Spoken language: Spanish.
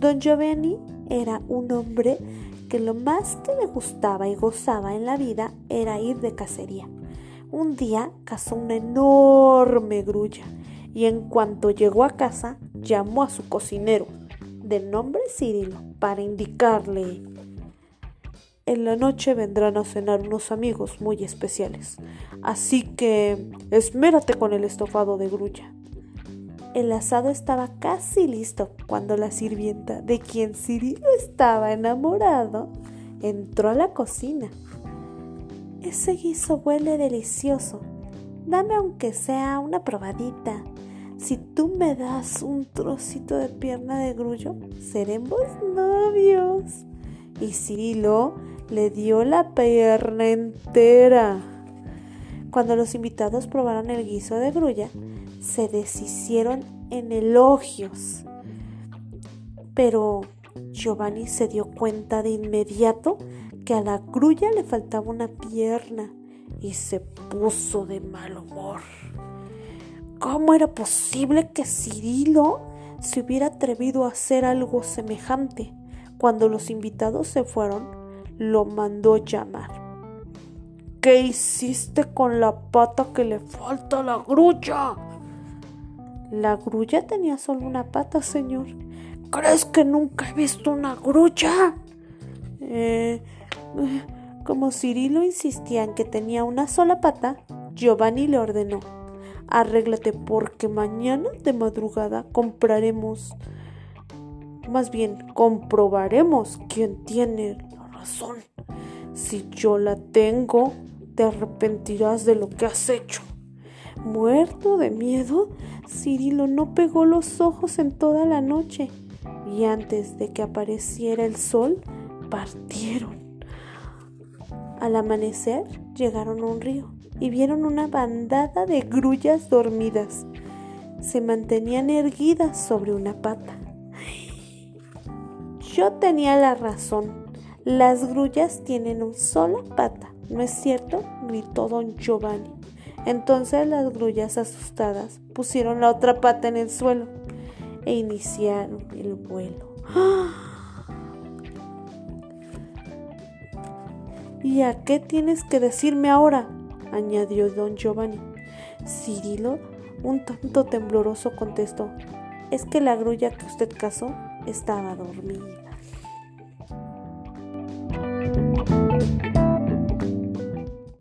Don Giovanni era un hombre que lo más que le gustaba y gozaba en la vida era ir de cacería. Un día cazó una enorme grulla y en cuanto llegó a casa llamó a su cocinero, de nombre Cirilo, para indicarle en la noche vendrán a cenar unos amigos muy especiales, así que esmérate con el estofado de grulla. El asado estaba casi listo cuando la sirvienta, de quien Cirilo estaba enamorado, entró a la cocina. Ese guiso huele delicioso. Dame aunque sea una probadita. Si tú me das un trocito de pierna de grullo, seremos novios. Y Cirilo le dio la pierna entera. Cuando los invitados probaron el guiso de grulla, se deshicieron en elogios. Pero Giovanni se dio cuenta de inmediato que a la grulla le faltaba una pierna y se puso de mal humor. ¿Cómo era posible que Cirilo se hubiera atrevido a hacer algo semejante? Cuando los invitados se fueron, lo mandó llamar. ¿Qué hiciste con la pata que le falta a la grulla? La grulla tenía solo una pata, señor. ¿Crees que nunca he visto una grulla? Eh, eh, como Cirilo insistía en que tenía una sola pata, Giovanni le ordenó, arréglate porque mañana de madrugada compraremos, más bien comprobaremos quién tiene la razón. Si yo la tengo, te arrepentirás de lo que has hecho. Muerto de miedo, Cirilo no pegó los ojos en toda la noche y antes de que apareciera el sol, partieron. Al amanecer llegaron a un río y vieron una bandada de grullas dormidas. Se mantenían erguidas sobre una pata. Yo tenía la razón. Las grullas tienen una sola pata, ¿no es cierto? gritó don Giovanni. Entonces las grullas asustadas pusieron la otra pata en el suelo e iniciaron el vuelo. ¿Y a qué tienes que decirme ahora? añadió don Giovanni. Cirilo, un tanto tembloroso, contestó, es que la grulla que usted casó estaba dormida.